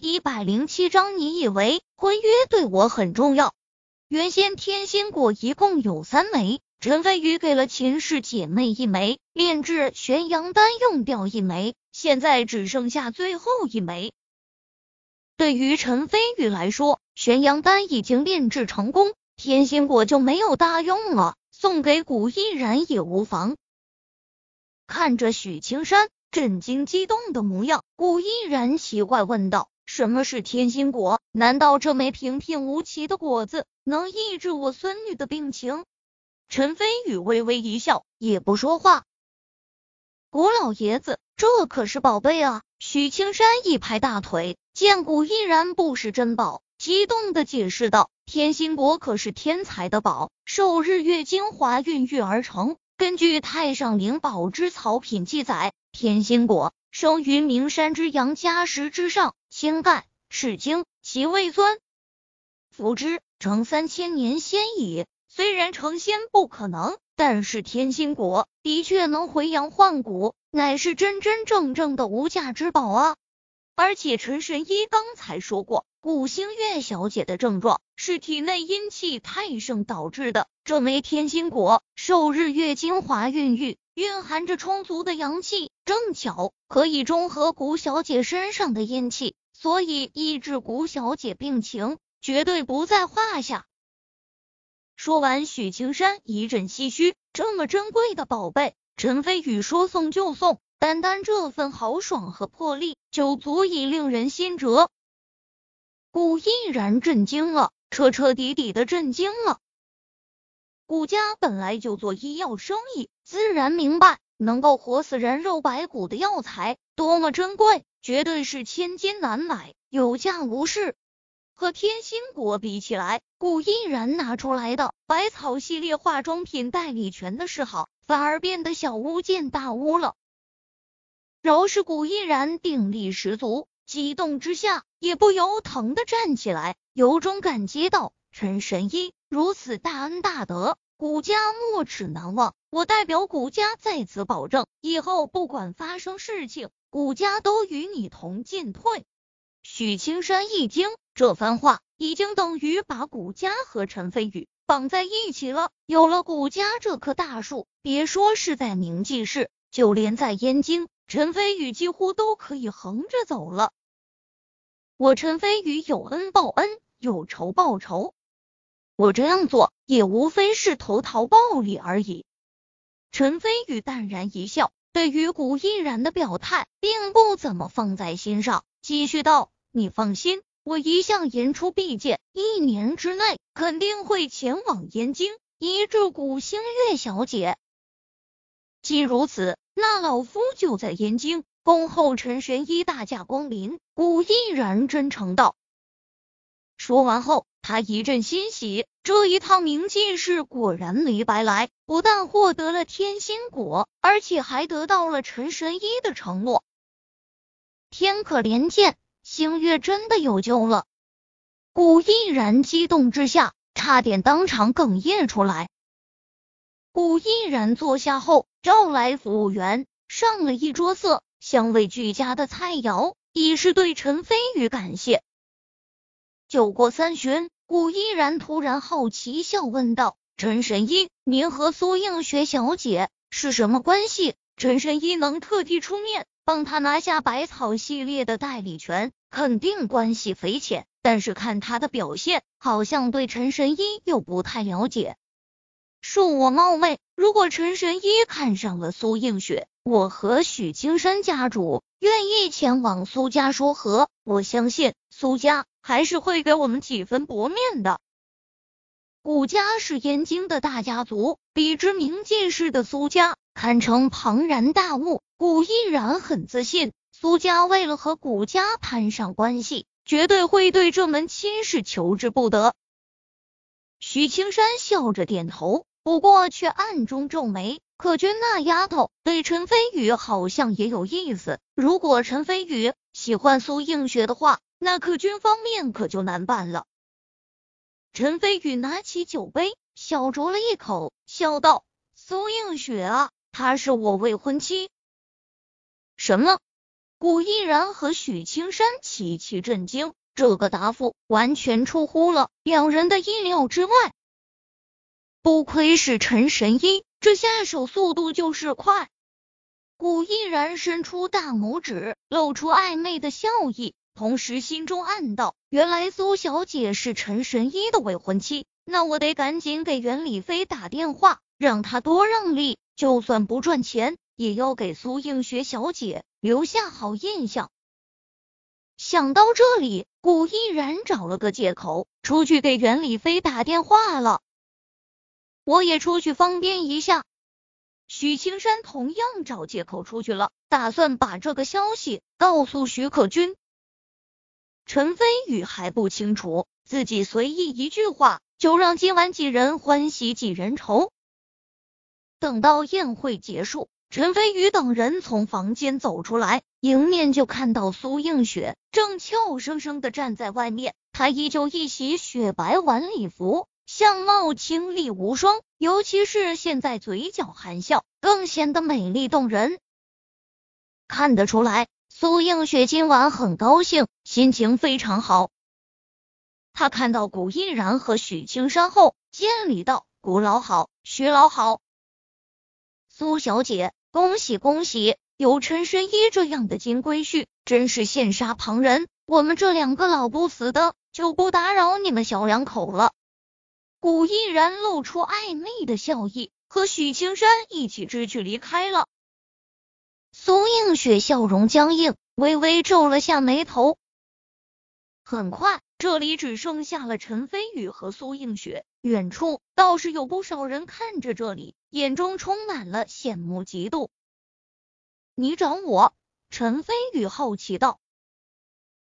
一百零七章，你以为婚约对我很重要？原先天心果一共有三枚，陈飞宇给了秦氏姐妹一枚，炼制玄阳丹用掉一枚，现在只剩下最后一枚。对于陈飞宇来说，玄阳丹已经炼制成功，天心果就没有大用了，送给古依然也无妨。看着许青山。震惊激动的模样，古依然奇怪问道：“什么是天心果？难道这枚平平无奇的果子能抑制我孙女的病情？”陈飞宇微微一笑，也不说话。古老爷子，这可是宝贝啊！许青山一拍大腿，见古依然不是珍宝，激动的解释道：“天心果可是天才的宝，受日月精华孕育而成。根据太上灵宝之草品记载。”天心果生于名山之阳家石之上，清钙是精，其味酸。服之成三千年仙矣。虽然成仙不可能，但是天心果的确能回阳换骨，乃是真真正正的无价之宝啊！而且陈神医刚才说过，古星月小姐的症状是体内阴气太盛导致的。这枚天心果受日月精华孕育。蕴含着充足的阳气，正巧可以中和古小姐身上的阴气，所以医治古小姐病情绝对不在话下。说完，许青山一阵唏嘘，这么珍贵的宝贝，陈飞宇说送就送，单单这份豪爽和魄力，就足以令人心折。古毅然震惊了，彻彻底底的震惊了。顾家本来就做医药生意，自然明白能够活死人肉白骨的药材多么珍贵，绝对是千金难买，有价无市。和天心果比起来，古依然拿出来的百草系列化妆品代理权的示好，反而变得小巫见大巫了。饶是古依然定力十足，激动之下也不由疼的站起来，由衷感激道。陈神医如此大恩大德，古家没齿难忘。我代表古家在此保证，以后不管发生事情，古家都与你同进退。许青山一惊，这番话已经等于把古家和陈飞宇绑在一起了。有了古家这棵大树，别说是在宁晋市，就连在燕京，陈飞宇几乎都可以横着走了。我陈飞宇有恩报恩，有仇报仇。我这样做也无非是投桃报李而已。陈飞宇淡然一笑，对于古依然的表态，并不怎么放在心上，继续道：“你放心，我一向言出必践，一年之内肯定会前往燕京医治古星月小姐。既如此，那老夫就在燕京恭候陈玄一大驾光临。”古依然真诚道。说完后。他一阵欣喜，这一趟冥界事果然没白来，不但获得了天心果，而且还得到了陈神医的承诺。天可怜见，星月真的有救了！古毅然激动之下，差点当场哽咽出来。古毅然坐下后，召来服务员，上了一桌色香味俱佳的菜肴，以示对陈飞宇感谢。酒过三巡。顾依然突然好奇笑问道：“陈神医，您和苏映雪小姐是什么关系？”陈神医能特地出面帮他拿下百草系列的代理权，肯定关系匪浅。但是看他的表现，好像对陈神医又不太了解。恕我冒昧，如果陈神医看上了苏映雪，我和许青山家主愿意前往苏家说和。我相信苏家。还是会给我们几分薄面的。古家是燕京的大家族，比之明进士的苏家，堪称庞然大物。古毅然很自信，苏家为了和古家攀上关系，绝对会对这门亲事求之不得。许青山笑着点头，不过却暗中皱眉。可君那丫头对陈飞宇好像也有意思，如果陈飞宇喜欢苏映雪的话。那可军方面可就难办了。陈飞宇拿起酒杯，小酌了一口，笑道：“苏映雪啊，她是我未婚妻。”什么？顾毅然和许青山齐齐震惊，这个答复完全出乎了两人的意料之外。不愧是陈神医，这下手速度就是快。顾毅然伸出大拇指，露出暧昧的笑意，同时心中暗道：原来苏小姐是陈神医的未婚妻，那我得赶紧给袁李飞打电话，让他多让利，就算不赚钱，也要给苏映雪小姐留下好印象。想到这里，顾毅然找了个借口，出去给袁李飞打电话了。我也出去方便一下。许青山同样找借口出去了，打算把这个消息告诉许可君。陈飞宇还不清楚，自己随意一句话就让今晚几人欢喜几人愁。等到宴会结束，陈飞宇等人从房间走出来，迎面就看到苏映雪正俏生生的站在外面，她依旧一袭雪白晚礼服。相貌清丽无双，尤其是现在嘴角含笑，更显得美丽动人。看得出来，苏映雪今晚很高兴，心情非常好。他看到古毅然和许青山后，见礼道：“古老好，许老好。”苏小姐，恭喜恭喜！有陈神医这样的金龟婿，真是羡煞旁人。我们这两个老不死的，就不打扰你们小两口了。古毅然露出暧昧的笑意，和许青山一起支去离开了。苏映雪笑容僵硬，微微皱了下眉头。很快，这里只剩下了陈飞宇和苏映雪，远处倒是有不少人看着这里，眼中充满了羡慕嫉妒。你找我？陈飞宇好奇道。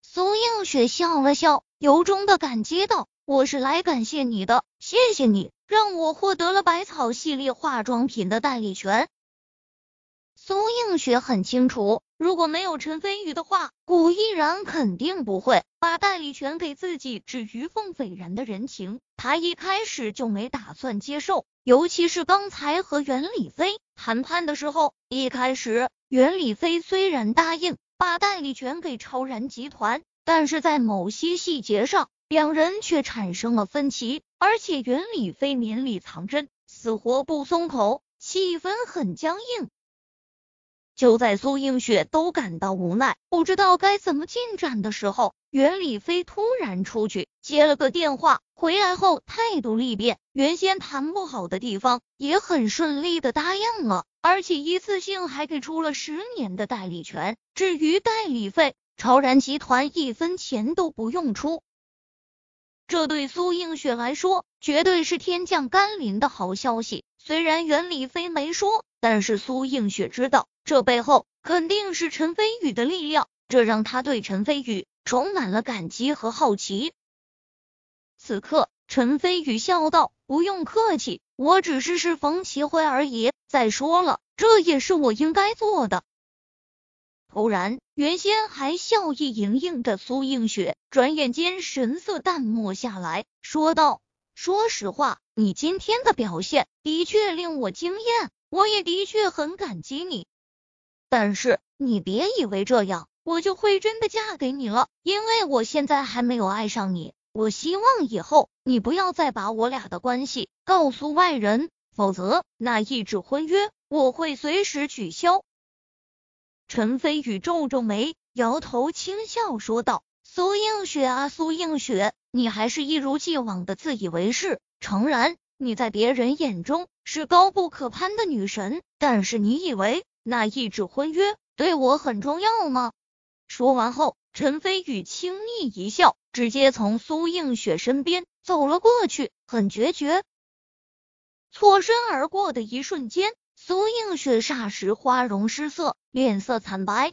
苏映雪笑了笑，由衷的感激道。我是来感谢你的，谢谢你让我获得了百草系列化妆品的代理权。苏映雪很清楚，如果没有陈飞宇的话，古依然肯定不会把代理权给自己，置于凤斐然的人情，他一开始就没打算接受。尤其是刚才和袁李飞谈判的时候，一开始袁李飞虽然答应把代理权给超然集团，但是在某些细节上。两人却产生了分歧，而且袁李飞绵里藏针，死活不松口，气氛很僵硬。就在苏映雪都感到无奈，不知道该怎么进展的时候，袁李飞突然出去接了个电话，回来后态度立变，原先谈不好的地方也很顺利的答应了，而且一次性还给出了十年的代理权。至于代理费，超然集团一分钱都不用出。这对苏映雪来说，绝对是天降甘霖的好消息。虽然袁李飞没说，但是苏映雪知道，这背后肯定是陈飞宇的力量，这让他对陈飞宇充满了感激和好奇。此刻，陈飞宇笑道：“不用客气，我只是是逢奇会而已。再说了，这也是我应该做的。”突然，原先还笑意盈盈的苏映雪，转眼间神色淡漠下来，说道：“说实话，你今天的表现的确令我惊艳，我也的确很感激你。但是你别以为这样，我就会真的嫁给你了，因为我现在还没有爱上你。我希望以后你不要再把我俩的关系告诉外人，否则那一纸婚约我会随时取消。”陈飞宇皱皱眉，摇头轻笑说道：“苏映雪啊，苏映雪，你还是一如既往的自以为是。诚然，你在别人眼中是高不可攀的女神，但是你以为那一纸婚约对我很重要吗？”说完后，陈飞宇轻蔑一笑，直接从苏映雪身边走了过去，很决绝。错身而过的一瞬间。苏映雪霎时花容失色，脸色惨白。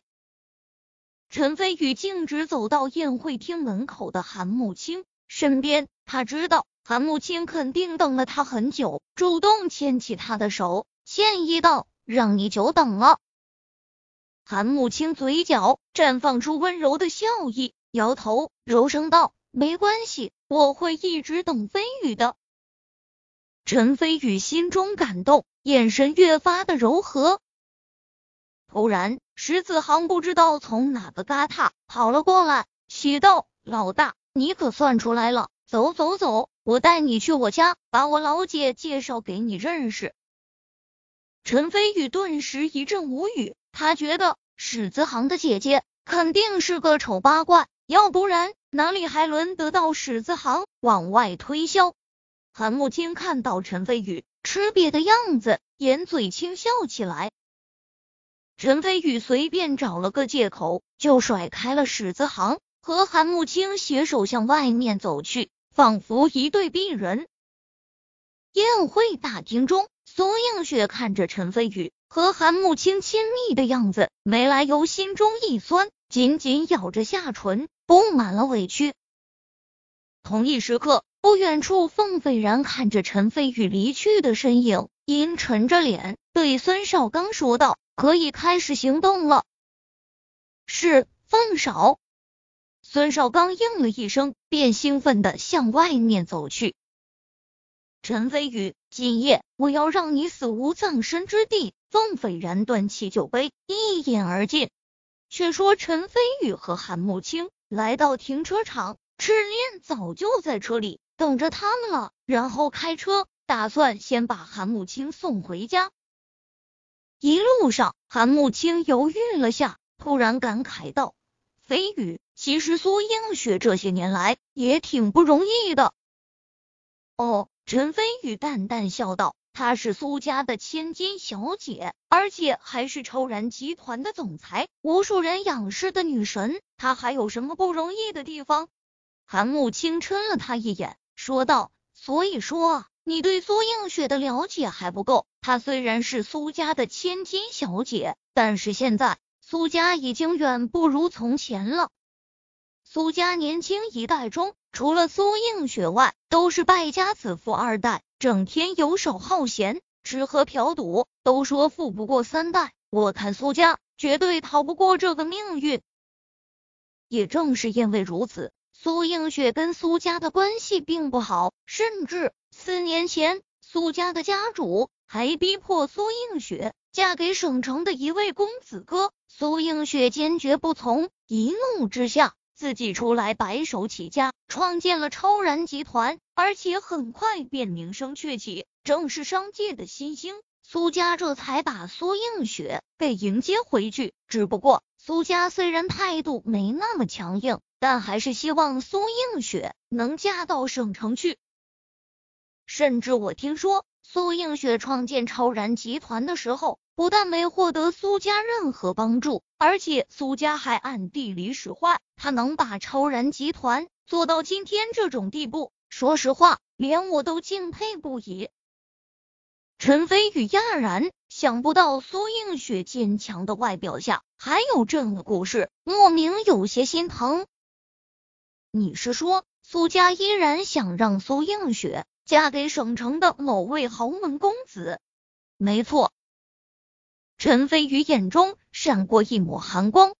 陈飞宇径直走到宴会厅门口的韩慕清身边，他知道韩慕清肯定等了他很久，主动牵起他的手，歉意道：“让你久等了。”韩慕清嘴角绽放出温柔的笑意，摇头，柔声道：“没关系，我会一直等飞宇的。”陈飞宇心中感动。眼神越发的柔和。突然，石子航不知道从哪个旮沓跑了过来，喜道：“老大，你可算出来了！走走走，我带你去我家，把我老姐介绍给你认识。”陈飞宇顿时一阵无语，他觉得史子航的姐姐肯定是个丑八怪，要不然哪里还轮得到史子航往外推销？韩慕清看到陈飞宇吃瘪的样子，掩嘴轻笑起来。陈飞宇随便找了个借口，就甩开了史子航，和韩慕清携手向外面走去，仿佛一对璧人。宴会大厅中，苏映雪看着陈飞宇和韩慕清亲密的样子，没来由心中一酸，紧紧咬着下唇，布满了委屈。同一时刻，不远处，凤斐然看着陈飞宇离去的身影，阴沉着脸对孙少刚说道。可以开始行动了。是，凤少。孙少刚应了一声，便兴奋的向外面走去。陈飞宇，今夜我要让你死无葬身之地。凤斐然端起酒杯，一饮而尽。却说陈飞宇和韩慕清来到停车场，赤练早就在车里等着他们了，然后开车，打算先把韩慕清送回家。一路上，韩慕清犹豫了下，突然感慨道：“飞宇，其实苏映雪这些年来也挺不容易的。”哦，陈飞宇淡淡笑道：“她是苏家的千金小姐，而且还是超然集团的总裁，无数人仰视的女神，她还有什么不容易的地方？”韩慕清嗔了他一眼，说道：“所以说。”你对苏映雪的了解还不够。她虽然是苏家的千金小姐，但是现在苏家已经远不如从前了。苏家年轻一代中，除了苏映雪外，都是败家子富二代，整天游手好闲，吃喝嫖赌。都说富不过三代，我看苏家绝对逃不过这个命运。也正是因为如此，苏映雪跟苏家的关系并不好，甚至。四年前，苏家的家主还逼迫苏映雪嫁给省城的一位公子哥，苏映雪坚决不从，一怒之下自己出来白手起家，创建了超然集团，而且很快便名声鹊起，正是商界的新星。苏家这才把苏映雪给迎接回去。只不过，苏家虽然态度没那么强硬，但还是希望苏映雪能嫁到省城去。甚至我听说，苏映雪创建超然集团的时候，不但没获得苏家任何帮助，而且苏家还暗地里使坏。他能把超然集团做到今天这种地步，说实话，连我都敬佩不已。陈飞宇讶然，想不到苏映雪坚强的外表下还有这样的故事，莫名有些心疼。你是说，苏家依然想让苏映雪？嫁给省城的某位豪门公子，没错。陈飞宇眼中闪过一抹寒光，